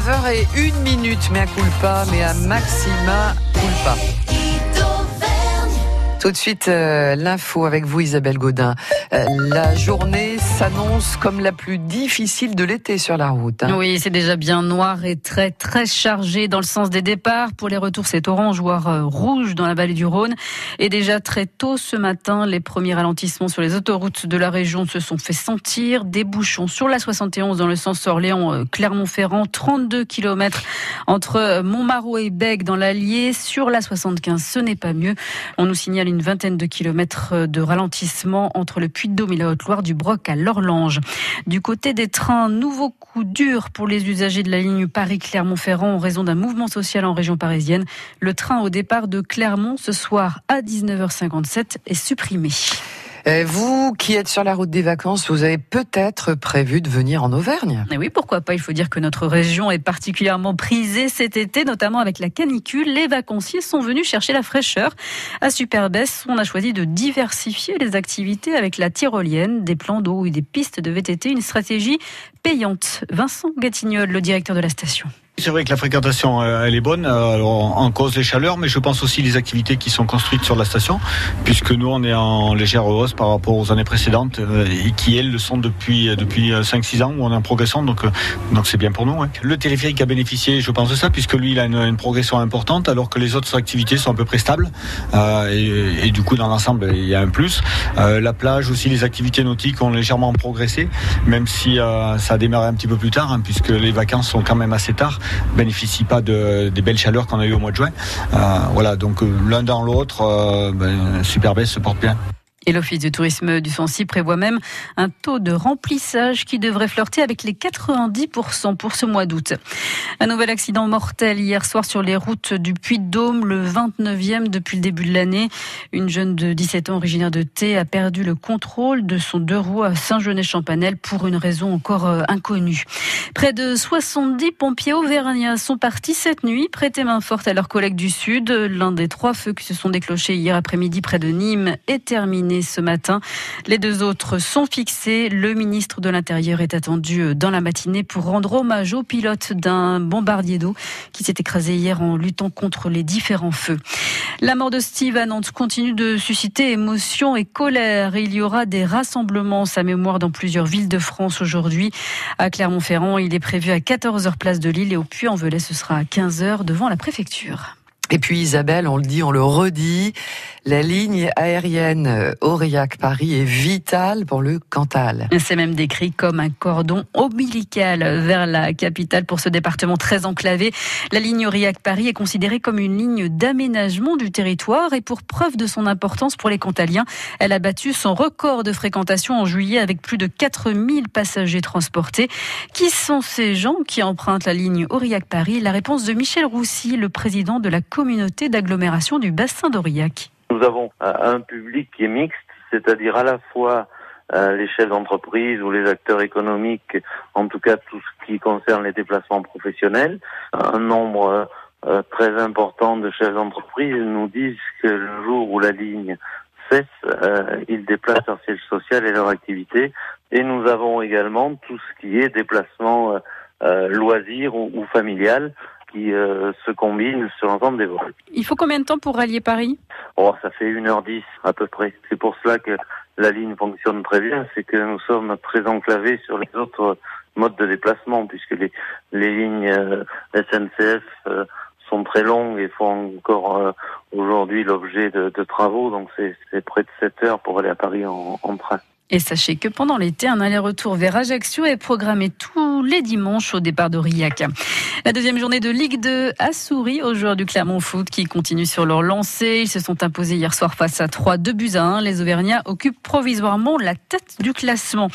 9h01 minute, mais à culpa, mais à maxima culpa. Tout de suite, euh, l'info avec vous, Isabelle Godin. Euh, la journée s'annonce comme la plus difficile de l'été sur la route. Hein. Oui, c'est déjà bien noir et très très chargé dans le sens des départs. Pour les retours, c'est orange, voire euh, rouge dans la vallée du Rhône. Et déjà très tôt ce matin, les premiers ralentissements sur les autoroutes de la région se sont fait sentir. Des bouchons sur la 71 dans le sens Orléans-Clermont-Ferrand, 32 km entre Montmarot et Bègue dans l'Allier. Sur la 75, ce n'est pas mieux. On nous signale une vingtaine de kilomètres de ralentissement entre le Puy-de-Dôme et la Haute-Loire, du Broc à l'Orlange. Du côté des trains, nouveau coup dur pour les usagers de la ligne Paris-Clermont-Ferrand en raison d'un mouvement social en région parisienne. Le train au départ de Clermont ce soir à 19h57 est supprimé. Euh, vous qui êtes sur la route des vacances, vous avez peut-être prévu de venir en Auvergne. Oui, pourquoi pas? Il faut dire que notre région est particulièrement prisée cet été, notamment avec la canicule. Les vacanciers sont venus chercher la fraîcheur. À Superbès, on a choisi de diversifier les activités avec la tyrolienne, des plans d'eau et des pistes de VTT, une stratégie payante. Vincent Gatignol, le directeur de la station. C'est vrai que la fréquentation, euh, elle est bonne. Euh, en cause les chaleurs, mais je pense aussi les activités qui sont construites sur la station, puisque nous, on est en légère hausse par rapport aux années précédentes, euh, et qui, elles, le sont depuis, depuis 5-6 ans, où on est en progression, donc donc c'est bien pour nous. Le téléphérique a bénéficié, je pense, de ça, puisque lui, il a une, progression importante, alors que les autres activités sont un peu près stables, et, et, du coup, dans l'ensemble, il y a un plus. la plage, aussi, les activités nautiques ont légèrement progressé, même si ça a démarré un petit peu plus tard, hein, puisque les vacances sont quand même assez tard bénéficient pas de, des belles chaleurs qu'on a eues au mois de juin. Euh, voilà, donc euh, l'un dans l'autre, euh, ben, Superbès se porte bien. Et l'Office du tourisme du Sancy prévoit même un taux de remplissage qui devrait flirter avec les 90% pour ce mois d'août. Un nouvel accident mortel hier soir sur les routes du Puy-de-Dôme, le 29e depuis le début de l'année. Une jeune de 17 ans originaire de Thé a perdu le contrôle de son deux roues à Saint-Genès-Champanel pour une raison encore euh, inconnue. Près de 70 pompiers auvergnats sont partis cette nuit prêter main forte à leurs collègues du Sud. L'un des trois feux qui se sont déclenchés hier après-midi près de Nîmes est terminé ce matin. Les deux autres sont fixés. Le ministre de l'Intérieur est attendu dans la matinée pour rendre hommage au pilote d'un bombardier d'eau qui s'est écrasé hier en luttant contre les différents feux. La mort de Steve à Nantes continue de susciter émotion et colère. Il y aura des rassemblements sa mémoire dans plusieurs villes de France aujourd'hui. À Clermont-Ferrand, il est prévu à 14h place de Lille et au Puy-en-Velay, ce sera à 15h devant la préfecture. Et puis Isabelle, on le dit, on le redit, la ligne aérienne euh, Aurillac-Paris est vitale pour le Cantal. C'est même décrit comme un cordon ombilical vers la capitale pour ce département très enclavé. La ligne Aurillac-Paris est considérée comme une ligne d'aménagement du territoire et pour preuve de son importance pour les Cantaliens, elle a battu son record de fréquentation en juillet avec plus de 4000 passagers transportés. Qui sont ces gens qui empruntent la ligne Aurillac-Paris La réponse de Michel Roussy, le président de la communauté d'agglomération du bassin d'Aurillac. Nous avons un public qui est mixte, c'est-à-dire à la fois euh, les chefs d'entreprise ou les acteurs économiques, en tout cas tout ce qui concerne les déplacements professionnels. Un nombre euh, très important de chefs d'entreprise nous disent que le jour où la ligne cesse, euh, ils déplacent leur siège social et leur activité. Et nous avons également tout ce qui est déplacement loisir ou, ou familial qui euh, se combinent sur l'ensemble des voies. Il faut combien de temps pour rallier Paris? Oh, ça fait 1h10 à peu près. C'est pour cela que la ligne fonctionne très bien, c'est que nous sommes très enclavés sur les autres modes de déplacement, puisque les, les lignes euh, SNCF euh, sont très longues et font encore aujourd'hui l'objet de, de, travaux, donc c'est près de 7 heures pour aller à Paris en, en train. Et sachez que pendant l'été, un aller-retour vers Ajaccio est programmé les dimanches au départ d'Aurillac. La deuxième journée de Ligue 2 a souri aux joueurs du Clermont Foot qui continuent sur leur lancée. Ils se sont imposés hier soir face à 3 2 buts à 1. Les Auvergnats occupent provisoirement la tête du classement.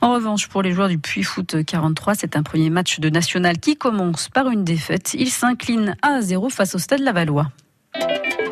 En revanche, pour les joueurs du Puy Foot 43, c'est un premier match de national qui commence par une défaite. Ils s'inclinent à 0 face au Stade Lavallois.